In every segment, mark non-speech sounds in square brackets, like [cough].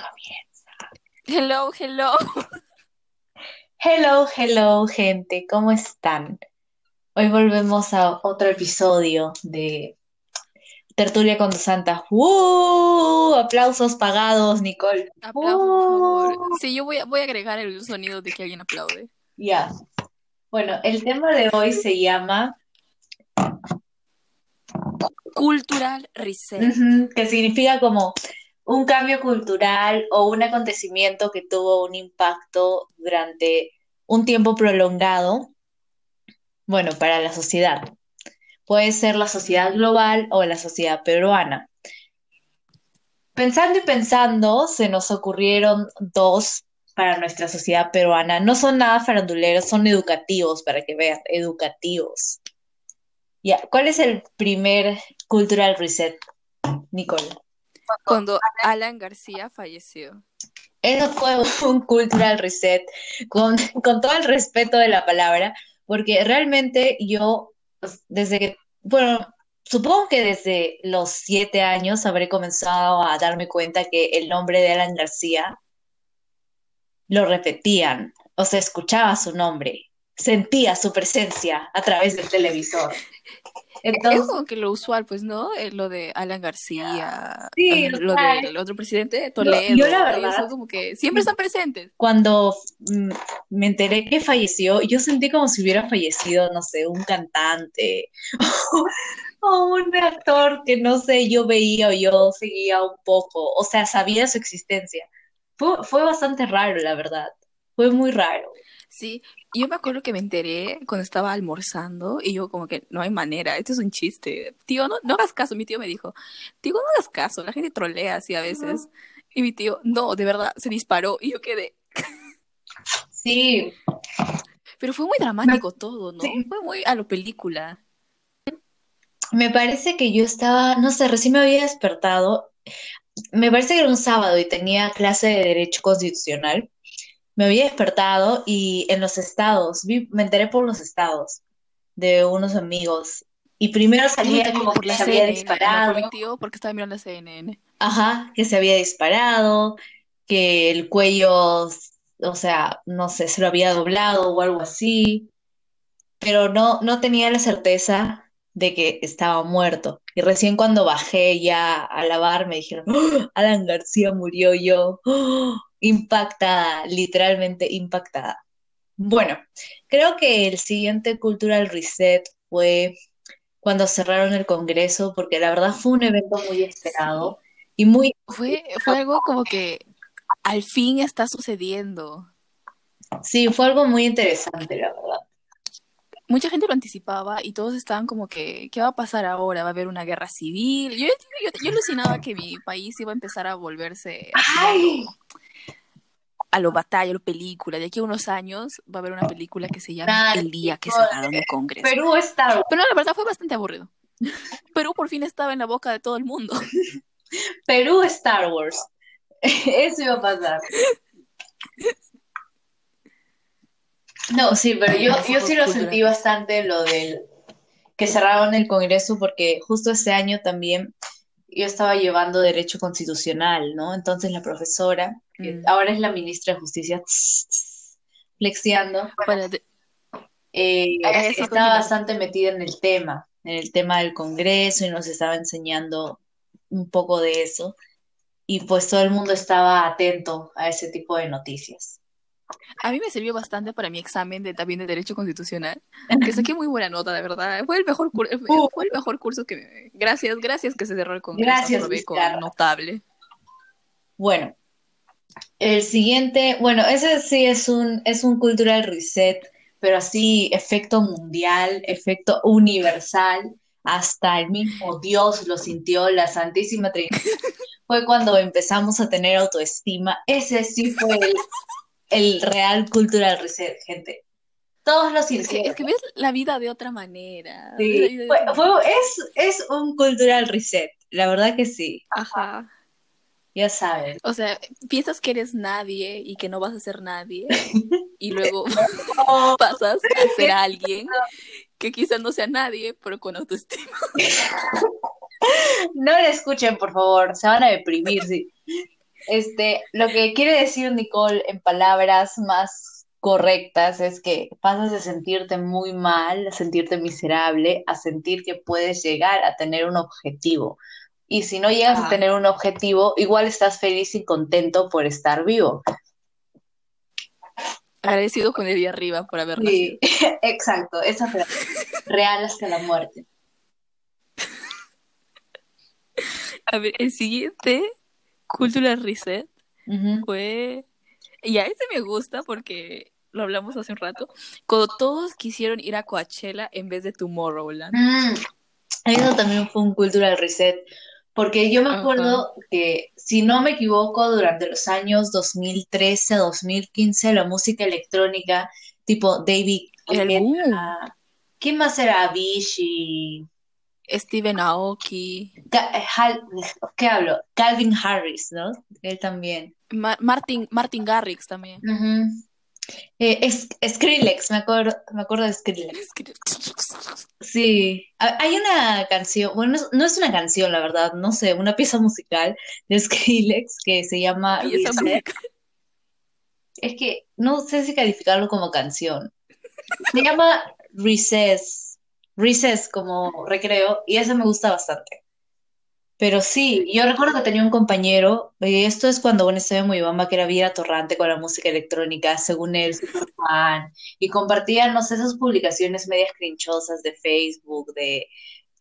Comienza. Hello, hello. Hello, hello, gente, ¿cómo están? Hoy volvemos a otro episodio de Tertulia con dos Santas. ¡Uh! Aplausos pagados, Nicole. Aplausos, por favor. ¡Uh! Sí, yo voy a, voy a agregar el sonido de que alguien aplaude. Ya. Bueno, el tema de hoy se llama, Cultural Reset. que significa como un cambio cultural o un acontecimiento que tuvo un impacto durante un tiempo prolongado, bueno, para la sociedad. Puede ser la sociedad global o la sociedad peruana. Pensando y pensando, se nos ocurrieron dos para nuestra sociedad peruana. No son nada faranduleros, son educativos, para que vean, educativos. Ya, ¿cuál es el primer cultural reset, Nicole? Cuando Alan García falleció. Eso fue [laughs] un cultural reset, con, con todo el respeto de la palabra, porque realmente yo, pues, desde que, bueno, supongo que desde los siete años habré comenzado a darme cuenta que el nombre de Alan García lo repetían, o sea, escuchaba su nombre, sentía su presencia a través del televisor. Es Entonces, como que lo usual, pues, ¿no? Eh, Lo de Alan García, sí, o lo del otro presidente, Toledo. yo la verdad, son como que siempre están presentes. cuando mm, me enteré que falleció, yo sentí como si hubiera fallecido, no sé, un cantante [laughs] o un actor que no sé, yo veía o yo seguía un poco, o sea, sabía su existencia. Fue, fue bastante raro, la verdad. Fue muy raro. Sí, yo me acuerdo que me enteré cuando estaba almorzando y yo como que no hay manera, esto es un chiste. Tío, no, no hagas caso, mi tío me dijo, tío, no hagas caso, la gente trolea así a veces. Y mi tío, no, de verdad, se disparó y yo quedé. Sí, Pero fue muy me, dramático todo, ¿no? sí, Fue muy a lo película. me parece que yo estaba, no sé, recién me había despertado. Me parece que era un sábado y tenía clase de Derecho Constitucional. Me había despertado y en los estados, vi- me enteré por los estados de unos amigos. Y primero salía como que se había CNN, disparado, porque estaba mirando la CNN. ajá, que se había disparado, que el cuello, o sea, no sé, se lo había doblado o algo así, pero no, no tenía la certeza de que estaba muerto. Y recién cuando bajé ya a lavar me dijeron, "Oh, Alan García murió yo, "Oh", impactada, literalmente impactada. Bueno, creo que el siguiente Cultural Reset fue cuando cerraron el Congreso, porque la verdad fue un evento muy esperado y muy... fue, fue algo como que al fin está sucediendo. Sí, fue algo muy interesante, la verdad. mucha gente lo anticipaba y todos estaban como que, ¿qué va a pasar ahora? ¿Va a haber una guerra civil? Yo, yo, yo alucinaba que mi país iba a empezar a volverse así ¡Ay! A lo batalla, a lo película. De aquí a unos años va a haber una película que se llame Nada, El día que cerraron el Congreso. Perú está... Pero no, la verdad fue bastante aburrido. [laughs] Perú por fin estaba en la boca de todo el mundo. [laughs] Perú Star Wars. [laughs] Eso iba a pasar. No, sí, pero yo, yo sí lo sentí bastante lo del que cerraron el Congreso porque justo ese año también yo estaba llevando Derecho Constitucional, ¿no? Entonces la profesora, que Mm. ahora es la ministra de Justicia, flexiando, Para de- eh, Ah, sí, estaba continúa. bastante metida en el tema, en el tema del Congreso y nos estaba enseñando un poco de eso. Y pues todo el mundo estaba atento a ese tipo de noticias. A mí me sirvió bastante para mi examen de, también de Derecho Constitucional, [laughs] que saqué muy buena nota, de verdad. Fue el mejor, cur- Uh, fue el mejor curso que me... Gracias, gracias que se cerró el Congreso. gracias, con notable. Bueno, el siguiente, bueno, ese sí es un, es un cultural reset, pero así efecto mundial, efecto universal, hasta el mismo Dios lo sintió, la Santísima Trinidad. [laughs] Fue cuando empezamos a tener autoestima. Ese sí fue el, el real cultural reset, gente. Todos lo Es que, es que ves la vida de otra manera. Sí, fue, otra fue- es, es un cultural reset, la verdad que sí, Ajá. Ya saben. O sea, piensas que eres nadie y que no vas a ser nadie, [laughs] y luego [laughs] pasas [laughs] a ser alguien que quizás no sea nadie, pero con autoestima. No le escuchen, por favor, se van a deprimir. sí. Este, lo que quiere decir Nicole en palabras más correctas es que pasas de sentirte muy mal, a sentirte miserable, a sentir que puedes llegar a tener un objetivo. Y si no llegas a Ah. tener un objetivo, igual estás feliz y contento por estar vivo. Agradecido con el día arriba por haber nacido. Sí, [laughs] exacto, esa frase. Real hasta la muerte. [laughs] A ver, el siguiente, Cultural Reset, fue... Y a ese me gusta porque lo hablamos hace un rato. Cuando todos quisieron ir a Coachella en vez de Tomorrowland. Mm, eso también fue un cultural reset, porque yo me acuerdo que, si no me equivoco, durante los años 2013, 2015, la música electrónica, tipo David Era. ¿quién más era? Avicii, Steven Aoki, eh, ¿qué hablo? Calvin Harris, ¿no? Él también. Ma- Martin, Martin Garrix también. Ujú. Eh, es, Skrillex, me acuerdo, me acuerdo de Skrillex. Sí, Ha- hay una canción, bueno, no es, una canción, la verdad, no sé, una pieza musical de Skrillex que se llama esa. Es que no sé si calificarlo como canción. Se llama Recess, Recess como recreo, y eso me gusta bastante. Pero sí, yo recuerdo que tenía un compañero, y esto es cuando bueno, estaba en Moyobamba, que era bien atorrante con la música electrónica, según él, súper fan, y compartía, no sé, esas publicaciones medias crinchosas de Facebook, de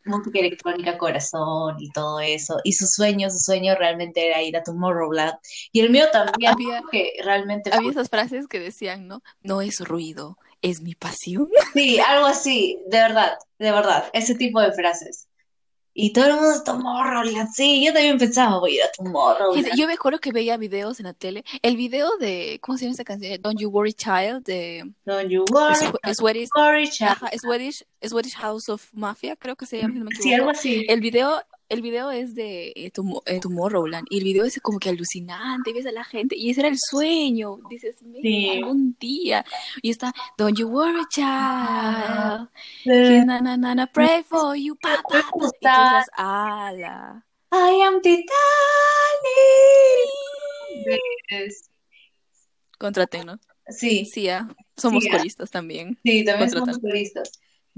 música electrónica corazón y todo eso, y su sueño, su sueño realmente era ir a Tomorrowland, y el mío también, Había, que realmente había esas frases que decían, ¿no? No es ruido, es mi pasión. sí, algo así, de verdad, de verdad, ese tipo de frases. Y todo el mundo, Tomorrowland, sí, yo también pensaba, voy a ir a Tomorrowland. yo me acuerdo que veía videos en la tele. El video de, ¿cómo se llama esa canción? Don't You Worry Child, de Don't you worry, don't Swedish, worry, child. ajá, Swedish, Swedish House of Mafia, creo que se llama, si no me Sí, algo así. El video, el video es de eh, Tomo- eh, Tomorrowland y el video es como que alucinante, ves a la gente y ese era el sueño. Dices, "Man, Sí. algún día. Y está, Don't You Worry Child, Sí. Here's na na na na, pray for you, pa, Me [laughs] pa, pa. Y tú estás, ala. I am Titanic. Yes. Contraten, ¿no? Sí, Sí, ah, somos sí, ah, coristas también. sí, también somos Contratan.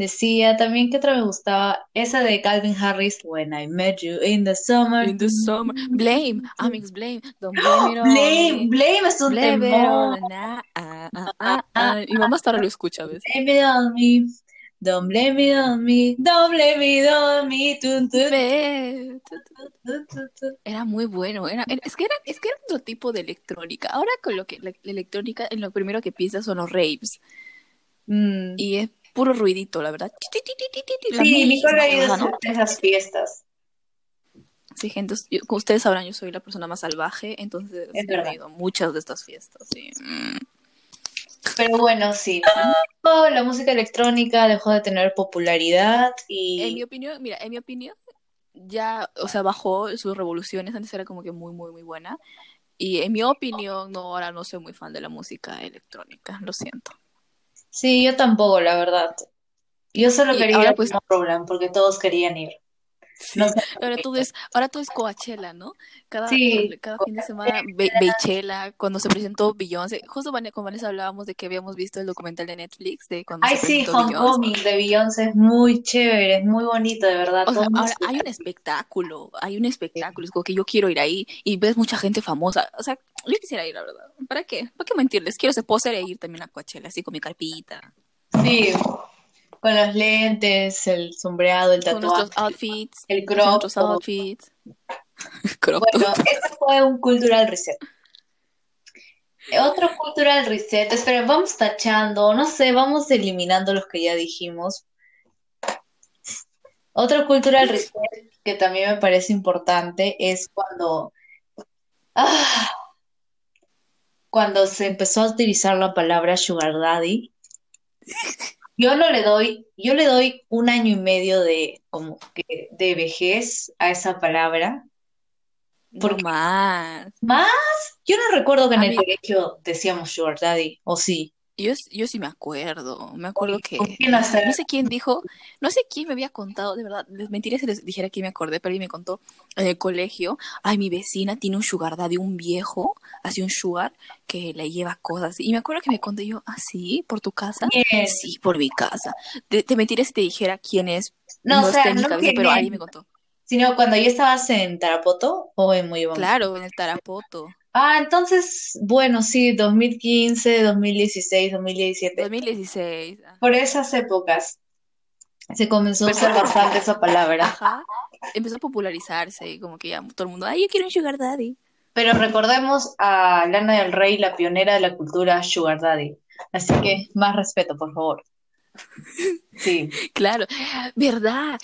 Decía también que otra me gustaba, esa de Calvin Harris, When I Met You in the Summer. In the summer. Blame. Amix, blame. Don't [gasps] blame it Blame, me. Blame es un Blame temor. on na- ah, ah, ah. Mi mamá hasta ahora lo escucha, ¿ves? Blame it on me. Don't blame it on me. Don't blame it on me. Tun, tun. Era muy bueno. Era, era- es que era, es que era otro tipo de electrónica. Ahora con lo que la, la electrónica, en lo primero que piensas son los raves. Mm. Y es puro ruidito, la verdad. La Sí, misma ha ido cosa, ¿no? esas fiestas. Sí, gente, yo- como ustedes sabrán, yo soy la persona más salvaje, entonces Es he ido a muchas de estas fiestas. Sí. Pero bueno, sí. La música electrónica dejó de tener popularidad En mi y opinión, mira, en mi opinión, ya, o sea, bajó sus revoluciones, antes era como que muy, muy, muy buena. Y en mi opinión, no, ahora no soy muy fan de la música electrónica, lo siento. Sí, yo tampoco, la verdad. Yo solo Y quería ir ahora a pues, Tomorrowland porque todos querían ir. No sé [laughs] ahora todo es, ahora todo es Coachella, ¿no? Cada, Sí, cada fin de semana, [laughs] Be- Beychella, cuando se presentó Beyoncé, justo con Vanessa hablábamos de que habíamos visto el documental de Netflix de cuando Ay, se sí. Homecoming de Beyoncé es muy chévere, es muy bonito, de verdad. O sea, ahora hay un espectáculo, hay un espectáculo, es como que yo quiero ir ahí y ves mucha gente famosa. O sea, yo quisiera ir, la verdad. ¿Para qué? ¿Para qué mentirles? Quiero ser poser e ir también a Coachella, así con mi carpita, Sí, con los lentes, el sombreado, el con nuestros tatuaje, outfits, el con crop nuestros top. outfits. [laughs] Crop Bueno, ese fue un cultural reset. Otro cultural reset, esperen, vamos tachando, no sé, vamos eliminando los que ya dijimos. Otro cultural [laughs] reset que también me parece importante es cuando, ah, cuando se empezó a utilizar la palabra sugar daddy. [laughs] Yo no le doy, yo le doy un año y medio de como que de vejez a esa palabra, No porque más. más, yo no recuerdo que en A el mí, colegio decíamos sugar daddy, o sí. Yo, yo sí me acuerdo, me acuerdo que ¿con quién ah, no sé quién dijo, no sé quién me había contado, de verdad, les mentiría si les dijera que me acordé, pero alguien me contó en el colegio, ay, mi vecina tiene un sugar daddy, un viejo, así un sugar, que le lleva cosas, y me acuerdo que me conté yo, ah, sí, por tu casa, sí, por mi casa, te, te mentiría si te dijera quién es, No, o no está en mi no cabeza, pero alguien me contó, sino cuando ya estabas en Tarapoto o en Moyobamba. claro, en el Tarapoto, Ah, entonces, bueno, sí, 2015, 2016, 2017. 2016, ah. Por esas épocas se comenzó a usar bastante esa palabra. ajá, empezó a popularizarse, y como que ya todo el mundo, ay, yo quiero un sugar daddy. Pero recordemos a Lana del Rey, la pionera de la cultura Sugar Daddy. Así que más respeto, por favor. [laughs] Sí, Claro, ¿verdad?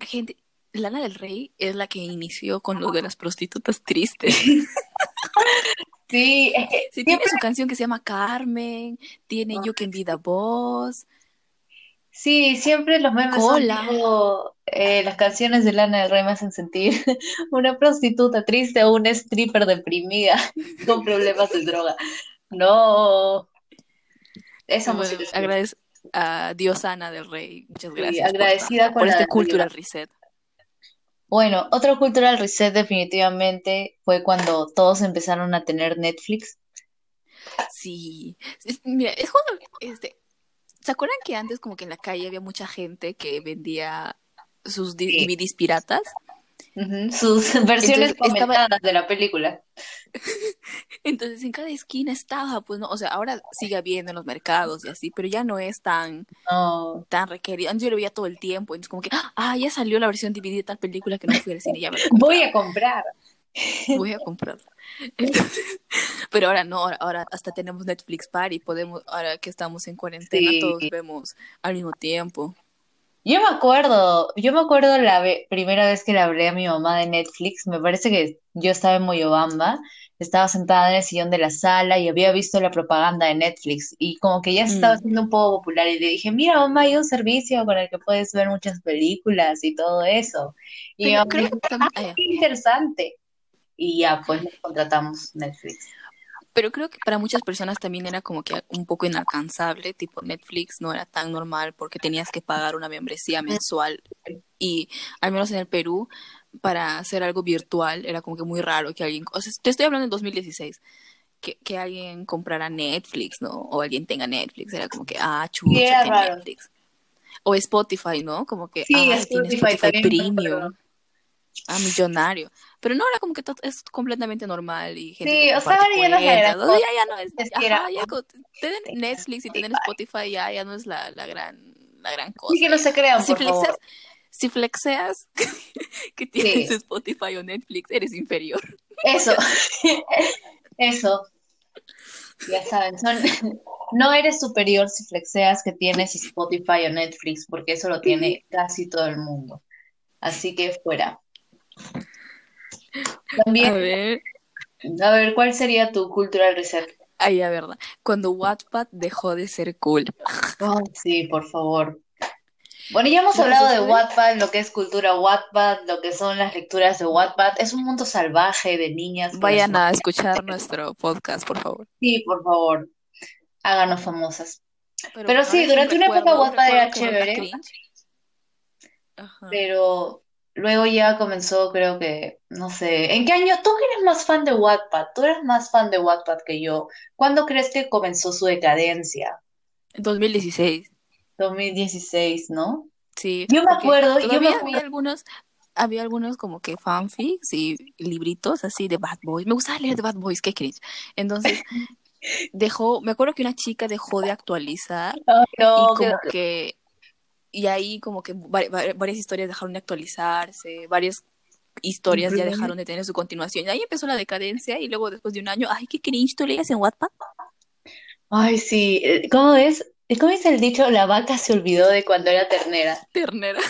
Gente, Lana del Rey es la que inició con lo de las prostitutas tristes. [laughs] sí, es que Sí, tiene siempre, su canción que se llama Carmen, tiene You Can Be the Boss, sí, siempre los memes son Cola. tipo, eh, las canciones de Lana del Rey me hacen sentir [laughs] una prostituta triste o una stripper deprimida [laughs] con problemas de droga. No, esa Bueno, música agradezco a Diosana del Rey. Muchas sí, gracias por, agradecida con por este cultural reset. Bueno, otro cultural reset definitivamente fue cuando todos empezaron a tener Netflix. Sí, es- mira, es cuando, este, ¿se acuerdan que antes como que en la calle había mucha gente que vendía sus Sí. DVDs piratas? Sus [laughs] versiones Entonces estaba, de la película. [laughs] entonces en cada esquina estaba, pues no, o sea, ahora sigue habiendo en los mercados y así, pero ya no es tan, tan requerido. Antes yo lo veía todo el tiempo, entonces como que, ah, ya salió la versión DVD de tal película que no fui al cine, ya me Voy a comprar. voy a comprarla. [laughs] Entonces, pero ahora no, ahora, ahora hasta tenemos Netflix Party, podemos, ahora que estamos en cuarentena, Sí. todos vemos al mismo tiempo. Yo me acuerdo, yo me acuerdo la ve- primera vez que le hablé a mi mamá de Netflix, me parece que yo estaba en Moyobamba, estaba sentada en el sillón de la sala y había visto la propaganda de Netflix y como que ya se estaba Mm. haciendo un poco popular y le dije, mira mamá, hay un servicio con el que puedes ver muchas películas y todo eso. Y creo dijo, que ah, ah, qué interesante. Y ya, pues nos contratamos Netflix. Pero creo que para muchas personas también era como que un poco inalcanzable, tipo Netflix no era tan normal porque tenías que pagar una membresía mensual y al menos en el Perú para hacer algo virtual era como que muy raro que alguien, o sea, te estoy hablando en 2016, que, que alguien comprara Netflix, ¿no? O alguien tenga Netflix, era como que, ah, chucha, raro. Netflix. O Spotify, ¿no? Como que, Sí, ah, tiene Spotify también Ah, millonario. Pero no era como que todo es completamente normal y gente Sí, o sea, ahora ya no es la ya, ya no es, ajá, ya tener Netflix y tener Spotify ya, ya no es la, la gran, la gran cosa que no se crean, Si por favor. flexeas, si flexeas [laughs] que tienes Sí, Spotify o Netflix, eres inferior. eso, [laughs] eso, ya saben, son, [laughs] no eres superior si flexeas que tienes Spotify o Netflix, porque eso lo tiene casi todo el mundo. Así que fuera. A También, ver, a ver, ¿cuál sería tu cultural reset? ay, la verdad. Cuando Wattpad dejó de ser cool. Oh, sí, por favor. Bueno, ya hemos hablado de Wattpad, lo que es cultura Wattpad, lo que son las lecturas de Wattpad. Es un mundo salvaje de niñas vayan a escuchar nuestro podcast, por favor. Sí, por favor, háganos famosas. Pero Pero bueno, sí, durante una época Wattpad era chévere. Ajá. pero luego ya comenzó, creo que, no sé, ¿en qué año? ¿Tú eres más fan de Wattpad? Tú eres más fan de Wattpad que yo. ¿Cuándo crees que comenzó su decadencia? 2016. 2016, ¿no? Sí, Yo me acuerdo, yo me había algunos, había algunos como que fanfics y libritos así de Bad Boys. Me gustaba leer de Bad Boys, qué cringe. Entonces, [laughs] dejó, me acuerdo que una chica dejó de actualizar y no, como que, y ahí como que vari- vari- varias historias dejaron de actualizarse, varias historias ya dejaron de tener su continuación. Y ahí empezó la decadencia y luego después de un año, ay, qué cringe, ¿tú leías en Wattpad? Ay, sí, ¿cómo es? ¿Cómo es el dicho? La vaca se olvidó de cuando era ternera. Ternera.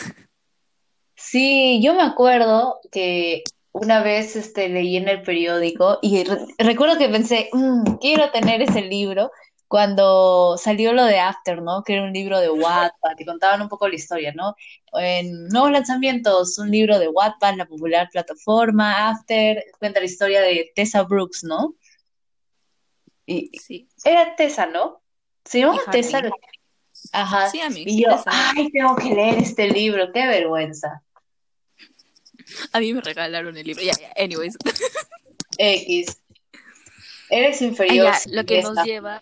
Sí, yo me acuerdo que una vez este, leí en el periódico y re- recuerdo que pensé, "Mm, quiero tener ese libro cuando salió lo de After, ¿no? Que era un libro de Wattpad y contaban un poco la historia, ¿no? En nuevos lanzamientos, un libro de Wattpad, la popular plataforma, After, cuenta la historia de Tessa Brooks, ¿no? Y Sí. era Tessa, ¿no? Se llama Y Harley. Tessa. Ajá. Sí, Ami, Y yo, Tessa. ay, tengo que leer este libro, qué vergüenza. A mí me regalaron el libro. Ya, ya, anyways. X. Eres inferior. ya, si lo que esta. nos lleva.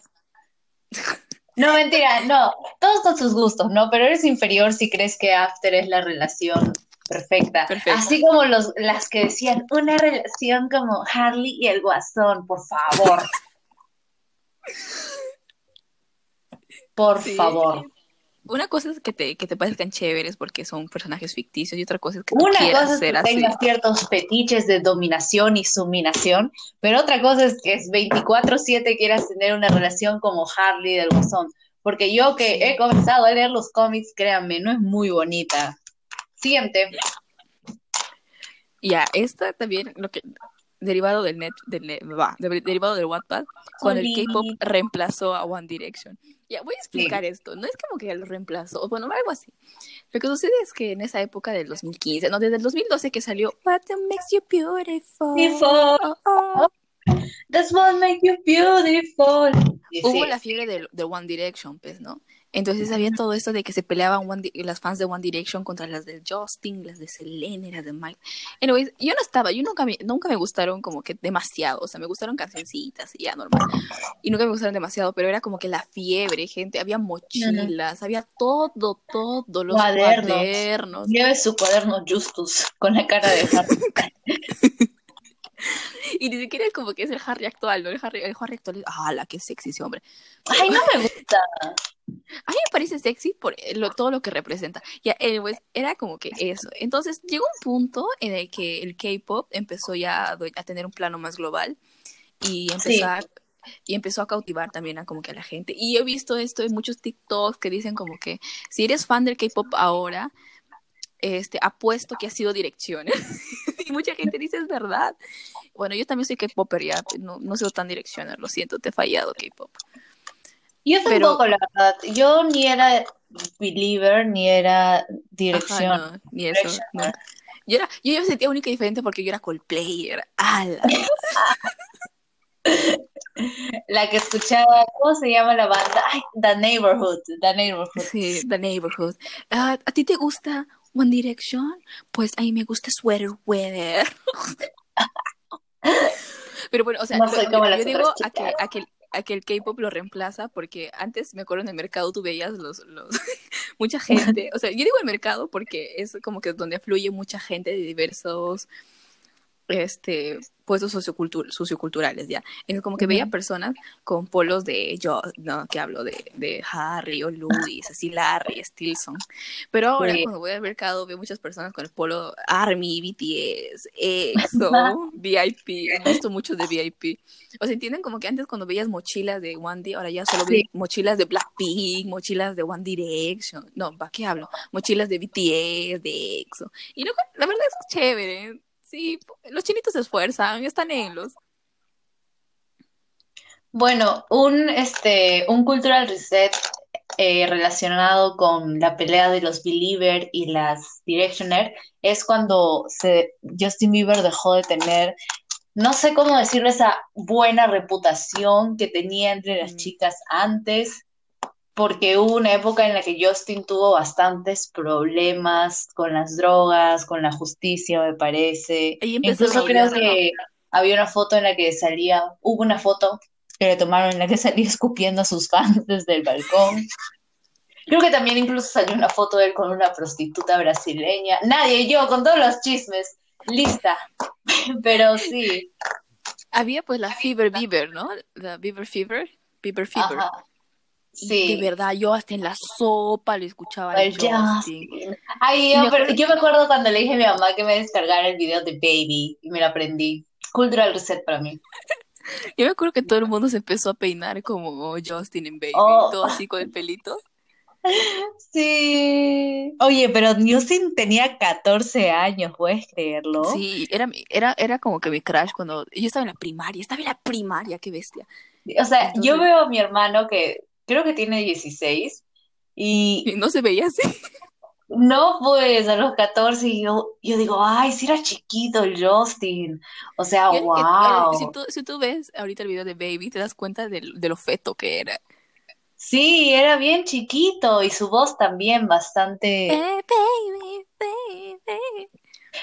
No, mentira, no. Todos con sus gustos, ¿no? Pero eres inferior si crees que After es la relación perfecta. Así como los, las que decían una relación como Harley y el Guasón, por favor. [laughs] Por Sí. favor. Una cosa es que te, que te parezcan chéveres porque son personajes ficticios y otra cosa es que tú Una quieras cosa es que así. tengas ciertos fetiches de dominación y suminación, pero otra cosa es que es 24/7 quieras tener una relación como Harley del Guasón. Porque yo que Sí. he comenzado a leer los cómics, créanme, no es muy bonita. Siguiente. Ya, esta también, lo que derivado del net, del net- va, de- derivado del Wattpad, cuando el. K-pop reemplazó a One Direction. Ya, voy a explicar esto. No es como que lo reemplazó, bueno, algo así. Lo que sucede es que en esa época del 2015, no, desde el 2012 que salió What makes you beautiful. Beautiful. Oh, oh, That's what makes you beautiful. Hubo sí, la fiebre de, de One Direction, pues, ¿no? Entonces había todo esto de que se peleaban One las fans de One Direction contra las de Justin, las de Selene, las de Mike. Anyways, yo no estaba, yo nunca me, nunca me gustaron como que demasiado, o sea, me gustaron cancioncitas y ya normal. Y nunca me gustaron demasiado, pero era como que la fiebre, gente, había mochilas, había todo, todo, los Cuadernos. cuadernos. Lleve su cuaderno Justus con la cara de Harry. [laughs] Y ni siquiera es como que es el Harry actual, ¿no? El Harry, el Harry actual es, ¡ah, la que sexy ese hombre! Ay, no me gusta. A mí me parece sexy por lo- todo lo que representa. Ya, anyways, era como que eso. Entonces llegó un punto en el que el K-pop empezó ya a, a tener un plano más global y empezó, Sí. y empezó a cautivar también a como que a la gente. Y he visto esto en muchos TikToks que dicen como que si eres fan del K-pop ahora, este, apuesto que ha sido dirección. [laughs] y mucha gente dice es verdad. Bueno, yo también soy K-popper ya, no, no soy tan direccional, lo siento, te he fallado K-pop. Yo Pero- tampoco, la verdad. Yo ni era believer, ni era Ajá, dirección. no, ni eso. Direction, no. Yo, era, yo me sentía única y diferente porque yo era Coldplayer. ¡Hala! [laughs] La que escuchaba, ¿cómo se llama la banda? Ay, The Neighborhood, The Neighborhood. Sí, The Neighborhood. Ah, ¿A ti te gusta One Direction? Pues a mí me gusta Sweater Weather. [laughs] Pero bueno, o sea, No soy yo- como yo, las digo a que, a que, a que el K-pop lo reemplaza porque antes me acuerdo en el mercado tú veías los, los [laughs] mucha gente, o sea, yo digo el mercado porque es como que donde fluye mucha gente de diversos este puestos sociocultur socioculturales ya es como que veía Ujú. personas con polos de yo no que hablo de, de Harry o Louis así Larry Stilson pero ahora Sí. cuando voy al mercado veo muchas personas con el polo Army BTS EXO [laughs] VIP he visto muchos de VIP o sea entienden como que antes cuando veías mochilas de One D ahora ya solo Sí. ves mochilas de Blackpink mochilas de One Direction no ¿para qué hablo? mochilas de BTS de EXO y no, la verdad es chévere Sí, los chinitos se esfuerzan, están en los. Bueno, un, este, un cultural reset eh, relacionado con la pelea de los Believer y las Directioner es cuando se, Justin Bieber dejó de tener, no sé cómo decirlo, esa buena reputación que tenía entre las Mm. chicas antes, porque hubo una época en la que Justin tuvo bastantes problemas con las drogas, con la justicia, me parece. Incluso creo que había una foto en la que salía, hubo una foto que le tomaron en la que [laughs] salía escupiendo a sus fans desde el balcón. Creo que también incluso salió una foto de él con una prostituta brasileña. Nadie, yo, con todos los chismes, lista. [laughs] Pero sí, Había pues la Fever Bieber, ¿no? La Bieber Fever. Bieber Fever. ajá. Sí. de verdad, yo hasta en la sopa lo escuchaba El Justin. Justin. Ay, yo, me pero yo me acuerdo cuando le dije a mi mamá que me descargara el video de Baby y me lo aprendí. Cultural reset para mí. [laughs] Yo me acuerdo que todo el mundo se empezó a peinar como Justin en Baby. Oh. Todo así con el pelito. [laughs] Sí. Oye, pero Justin tenía 14 años, ¿puedes creerlo? Sí, era, era, era como que mi crush cuando yo estaba en la primaria. Estaba en la primaria, qué bestia. O sea, yo veo a mi hermano que creo que tiene 16 y Y no se veía así. no pues a los 14 y yo, yo digo, ay, si era chiquito el Justin. O sea, wow. Si tú, si tú ves ahorita el video de Baby, te das cuenta del- de, lo feto que era. Sí, era bien chiquito y su voz también bastante... Eh, baby, baby.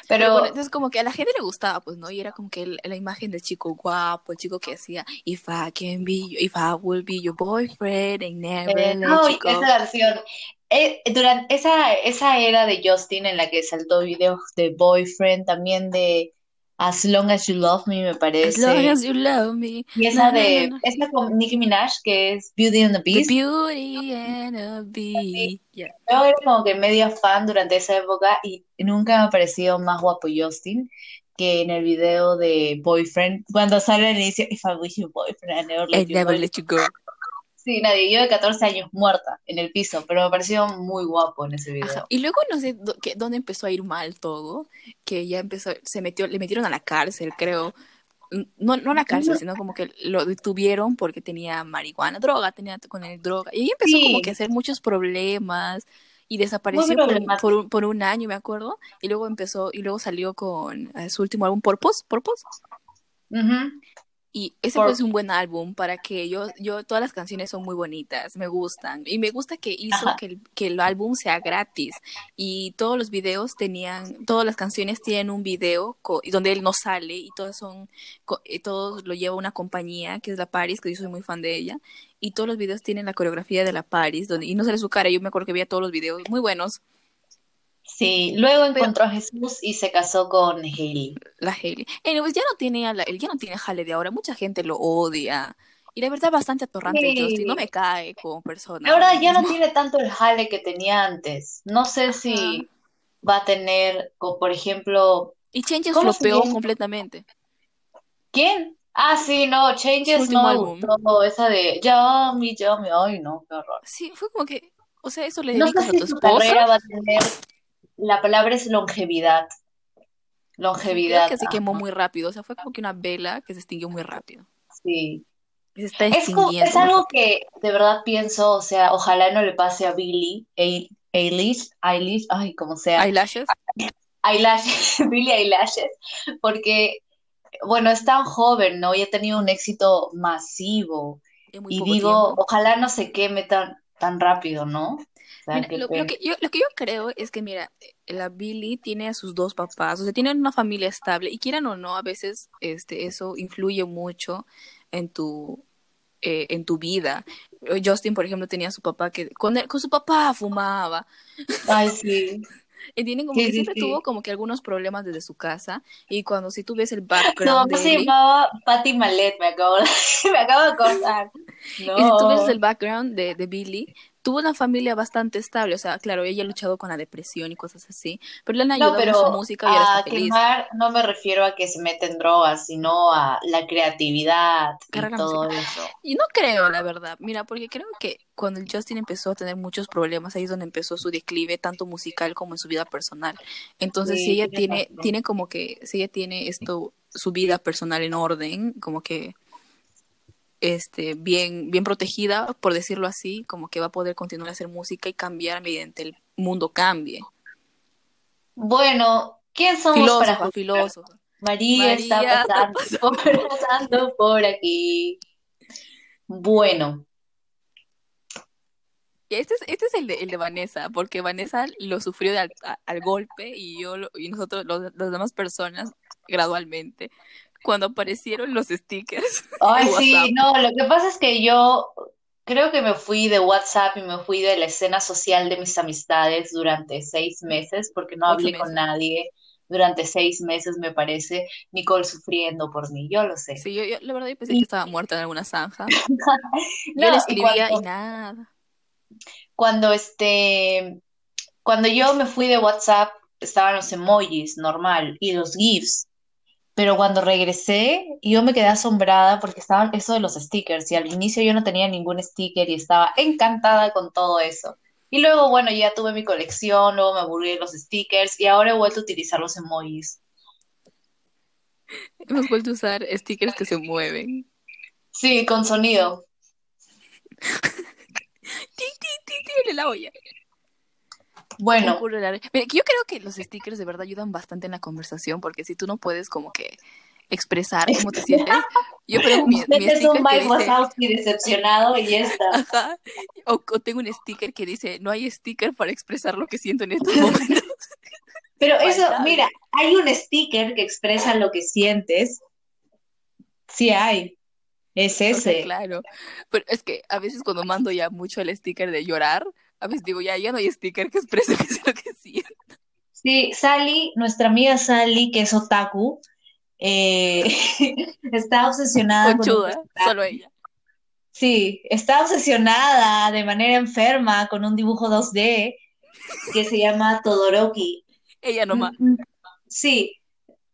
Pero Pero bueno, entonces como que a la gente le gustaba, pues, ¿no? Y era como que el- la imagen del chico guapo, el chico que decía, if I can be, if I will be your boyfriend and never Eh, let no, go. esa canción, eh, durante esa, esa era de Justin en la que saltó videos de Boyfriend, también de As Long As You Love Me, me As long parece, as you love me. y esa na, de, esa con Nicki Minaj, que es Beauty and the The Beast, beauty and the beast. Yeah. yo era como que media fan durante esa época y nunca me ha parecido más guapo Justin que en el video de Boyfriend, cuando sale al inicio, If I wish you boyfriend, I never let And you never go. let you go. Sí, nadie, yo de 14 años muerta en el piso, pero me pareció muy guapo en ese Ajá. video. Y luego no sé que- dónde empezó a ir mal todo, que ya empezó, se metió, le metieron a la cárcel, creo. No, no a la cárcel, sino como que lo detuvieron porque tenía marihuana, droga, tenía con el droga. Y ahí empezó como que a Sí, hacer muchos problemas y desapareció por un, por un, por un año, me acuerdo. Y luego empezó, y luego salió con eh, su último álbum, Purpose, Purpose. Ujú. Y ese Por- pues un buen álbum para que yo, yo, todas las canciones son muy bonitas, me gustan. Y me gusta que hizo que el, que el álbum sea gratis. Y todos los videos tenían, todas las canciones tienen un video co- donde él no sale y todas son, co- y todos lo lleva una compañía que es la Paris, que yo soy muy fan de ella. Y todos los videos tienen la coreografía de la Paris, donde, y no sale su cara, yo me acuerdo que veía todos los videos muy buenos. Sí, luego Pero encontró a Jesús y se casó con Hailey. la Hailey. Anyways, ya no tiene a la- él ya no tiene jale de ahora, mucha gente lo odia. Y la verdad bastante atorrante el Justin, no Sí. me cae como persona Ahora ya no [laughs] tiene tanto el jale que tenía antes. No sé Ajá. si va a tener, como por ejemplo, Y Changes ¿cómo se flopeó completamente. ¿Quién? Ah, sí, no, Changes no gustó. Esa de Yummy, Yummy, ay no, qué horror. Sí, fue como que, o sea, eso le No sé a tu esposa. carrera va a tener, la palabra es longevidad. Sí, creo Longevidad, que se quemó ajá, muy rápido. O sea, fue como que una vela que se extinguió muy rápido. sí. Se está Es, extinguiendo es muy algo que de verdad pienso, o sea, ojalá no le pase a Eil- Eilish, Eilish, ay, como sea, Eyelashes. Eyelashes, [laughs] Billie Eyelashes, porque, bueno, es tan joven, ¿no? Y ha tenido un éxito masivo. Y digo, tiempo. ojalá no se queme tan, tan rápido, ¿no? Mira, lo, que yo, lo que yo creo es que, mira, la Billie tiene a sus dos papás, o sea, tienen una familia estable, y quieran o no, a veces este, eso influye mucho en tu, eh, en tu vida. Justin, por ejemplo, tenía a su papá que con, él- con su papá fumaba. Ay, sí, [laughs] Y tienen como sí, que sí, siempre tuvo como que algunos problemas desde su casa. Y cuando si tú ves el Su background mamá de se llamaba Patty Malet, me acabo de, [laughs] me acabo de acordar. [laughs] y si tú ves el No. background de, de Billy, tuvo una familia bastante estable. O sea, claro, ella ha luchado con la depresión y cosas así, pero le han No, ayudado en su música y ahora está a feliz. quemar no me refiero a que se meten drogas, sino a la creatividad y todo eso. Y no creo, la verdad. Mira, porque creo que cuando el Justin empezó a tener muchos problemas, ahí es donde empezó su declive, tanto musical como en su vida personal. Entonces, si ella tiene, razón. tiene como que, si ella tiene esto, su vida personal en orden, como que este, bien, bien protegida, por decirlo así, como que va a poder continuar a hacer música y cambiar mediante el mundo cambie. Bueno, ¿quién somos para Filósofa, juzgar? filósofa. María está María está [laughs] pasando por, pasando por aquí. Bueno, Este es, este es el de, el de Vanessa, porque Vanessa lo sufrió de al, a- al golpe y yo lo- y nosotros, los- las demás personas, gradualmente. Cuando aparecieron los stickers [laughs] ay sí, no, lo que pasa es que yo creo que me fui de WhatsApp y me fui de la escena social de mis amistades durante seis meses porque no hablé con nadie durante seis meses, me parece, Nicole sufriendo por mí, yo lo sé. Sí, yo, yo la verdad yo pensé que Y estaba muerta en alguna zanja. [laughs] Yo no, le y escribía y cuando, nada. cuando este, cuando yo me fui de WhatsApp, estaban los emojis normal y los GIFs. Pero cuando regresé, yo me quedé asombrada porque estaban eso de los stickers y al inicio yo no tenía ningún sticker y estaba encantada con todo eso. Y luego, bueno, ya tuve mi colección, luego me aburrí de los stickers y ahora he vuelto a utilizar los emojis. Hemos vuelto a usar stickers que se mueven. Sí, con sonido. Ti, ti, ti, ti, en la olla. Bueno, Mira, yo creo que los stickers de verdad ayudan bastante en la conversación, porque si tú no puedes como que expresar cómo te sientes, yo pongo mi, mi sticker un que Mike dice, Wazowski decepcionado y ya está. ajá, o, o tengo un sticker que dice, no hay sticker para expresar lo que siento en estos momentos. [laughs] Pero eso, Faltable. mira, hay un sticker que expresa lo que sientes. Sí hay. Es O sea, ese. claro. Pero es que a veces cuando mando ya mucho el sticker de llorar, a veces digo, ya, ya no hay sticker que exprese [laughs] es lo que siento. Sí, Sally, nuestra amiga Sally, que es otaku, eh, [laughs] está obsesionada con Conchuda, personaje. solo ella. Sí, está obsesionada de manera enferma con un dibujo 2D que se llama Todoroki. Ella nomás. Mm, Sí,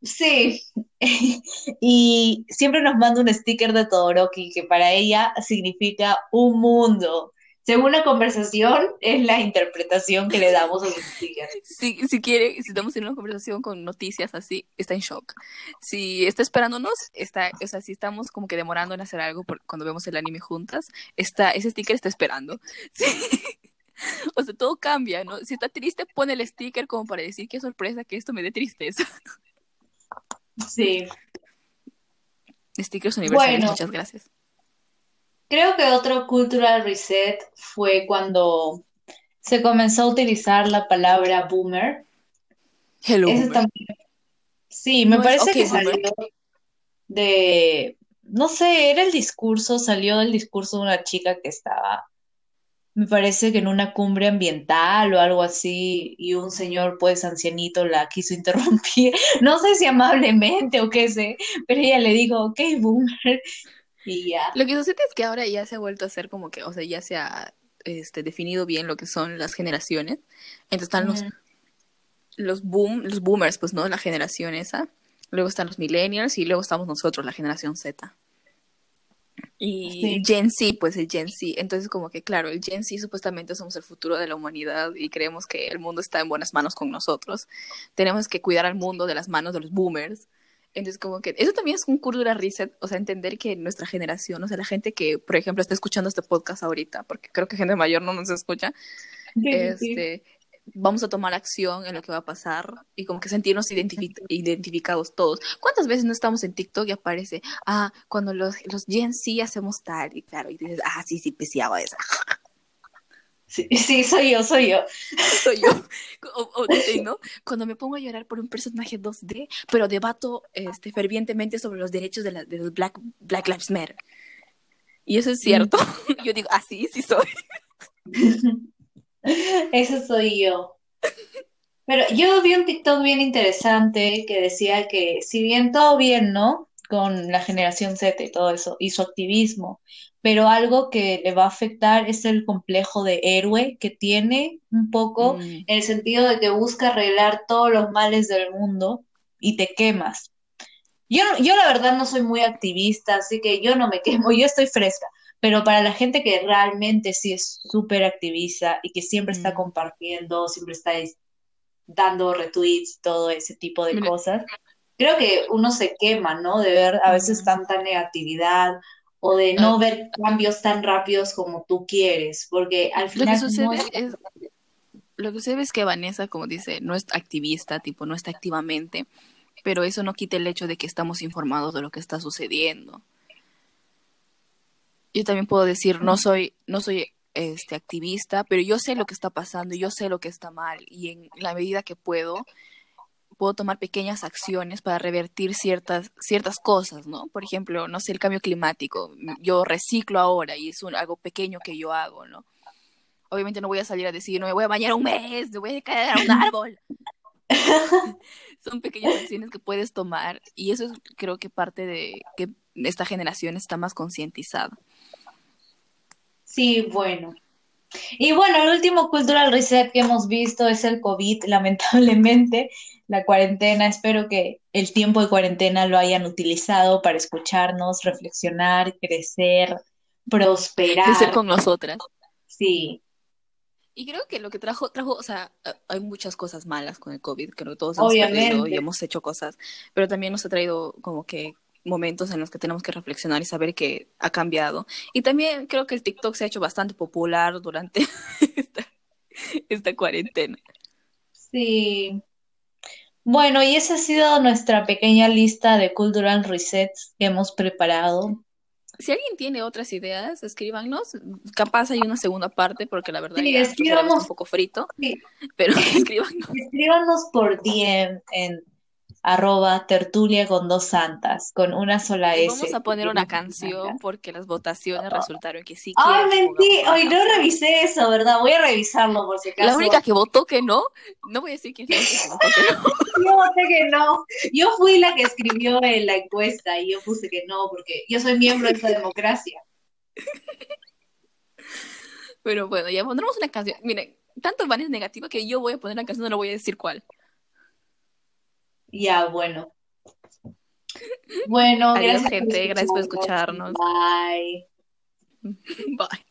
sí. [laughs] Y siempre nos manda un sticker de Todoroki que para ella significa un mundo. Según la conversación, es la interpretación que le damos a los [laughs] stickers. Si, si quiere, si estamos en una conversación con noticias así, está en shock. Si está esperándonos, está, o sea, si estamos como que demorando en hacer algo por, cuando vemos el anime juntas, está, ese sticker está esperando. [laughs] Sí. O sea, todo cambia, ¿no? Si está triste, pone el sticker como para decir qué sorpresa que esto me dé tristeza. Sí. [laughs] Stickers universales, Bueno. muchas gracias. Creo que otro cultural reset fue cuando se comenzó a utilizar la palabra boomer. Hello. Ese boomer. también. Sí, me No es parece que boomer. salió de, no sé, era el discurso, salió del discurso de una chica que estaba, me parece que en una cumbre ambiental o algo así, y un señor, pues, ancianito la quiso interrumpir. [laughs] No sé si amablemente o qué sé, pero ella le dijo, ok, boomer, y ya. Lo que sucede es que ahora ya se ha vuelto a hacer como que, o sea, ya se ha este, definido bien lo que son las generaciones. Entonces están los, los boom, los boomers, pues, ¿no? La generación esa. Luego están los millennials y luego estamos nosotros, la generación Z. Y Sí. Gen Z, pues el Gen Z. Entonces, como que, claro, el Gen Z supuestamente somos el futuro de la humanidad y creemos que el mundo está en buenas manos con nosotros. Tenemos que cuidar al mundo de las manos de los boomers. Entonces, como que eso también es un cultural reset, o sea, entender que nuestra generación, o sea, la gente que, por ejemplo, está escuchando este podcast ahorita, porque creo que gente mayor no nos escucha, Sí, sí, sí. este, vamos a tomar acción en lo que va a pasar y como que sentirnos identifi- identificados todos. ¿Cuántas veces no estamos en TikTok y aparece, ah, cuando los, los Gen Z hacemos tal y claro, y dices, ah, sí, sí, pues sí hago eso. Sí, [laughs] sí, soy yo, soy yo. Soy yo. [laughs] O, ¿no? Cuando me pongo a llorar por un personaje 2D, pero debato este, fervientemente sobre los derechos de, la, de los Black, Black Lives Matter. Y eso es cierto. [laughs] Yo digo, ah, sí, soy. Ese soy yo. Pero yo vi un TikTok bien interesante que decía que si bien todo bien, ¿no? Con la generación Z y todo eso, y su activismo, pero algo que le va a afectar es el complejo de héroe que tiene un poco, Mm. en el sentido de que busca arreglar todos los males del mundo y te quemas. Yo, yo la verdad no soy muy activista, así que yo no me quemo, yo estoy fresca. Pero para la gente que realmente sí es súper activista y que siempre está Mm. compartiendo, siempre está es- dando retweets, todo ese tipo de Mira. cosas, creo que uno se quema, ¿no? De ver a veces Mm. tanta negatividad o de no ver cambios tan rápidos como tú quieres, porque al Lo que final no sucede es- es, lo que sucede es que Vanessa, como dice, no es activista, tipo, no está activamente, pero eso no quita el hecho de que estamos informados de lo que está sucediendo. Yo también puedo decir, no soy, no soy este activista, pero yo sé lo que está pasando, y yo sé lo que está mal, y en la medida que puedo, puedo tomar pequeñas acciones para revertir ciertas, ciertas cosas, ¿no? Por ejemplo, no sé, el cambio climático. Yo reciclo ahora y es algo pequeño que yo hago, ¿no? Obviamente no voy a salir a decir, no me voy a bañar un mes, me voy a caer a un árbol. [laughs] Son pequeñas acciones que puedes tomar y eso es creo que parte de que esta generación está más concientizada. Sí, bueno. Y bueno, el último cultural reset que hemos visto es el COVID, [laughs] lamentablemente, la cuarentena. Espero que el tiempo de cuarentena lo hayan utilizado para escucharnos, reflexionar, crecer, prosperar. Crecer con nosotras. Sí, Y creo que lo que trajo, trajo, o sea, a- hay muchas cosas malas con el COVID, creo que todos hemos perdido Obviamente. y hemos hecho cosas, pero también nos ha traído como que momentos en los que tenemos que reflexionar y saber que ha cambiado. Y también creo que el TikTok se ha hecho bastante popular durante [laughs] esta, esta cuarentena. sí. Bueno, y esa ha sido nuestra pequeña lista de cultural resets que hemos preparado. Si alguien tiene otras ideas, escríbanos. Capaz hay una segunda parte, porque la verdad Sí, ya escríbanos. ve un poco frito, Sí, pero [laughs] [laughs] escríbanos. escríbanos por DM en arroba tertulia con dos santas, con una sola S. vamos a poner una canción porque las votaciones resultaron que sí Ay, mentí, una hoy no revisé eso, ¿verdad? Voy a revisarlo por si acaso. La única que votó que no, no voy a decir quién fue la que votó que no. [laughs] Yo voté que no. Yo fui la que escribió en la encuesta y yo puse que no, porque yo soy miembro de esta democracia. Pero bueno, ya pondremos una canción. Miren, tanto van es negativa que yo voy a poner la canción, no le voy a decir cuál. Ya, bueno. Bueno, Adiós, gracias gente, gracias por escucharnos. Bye. [laughs] Bye.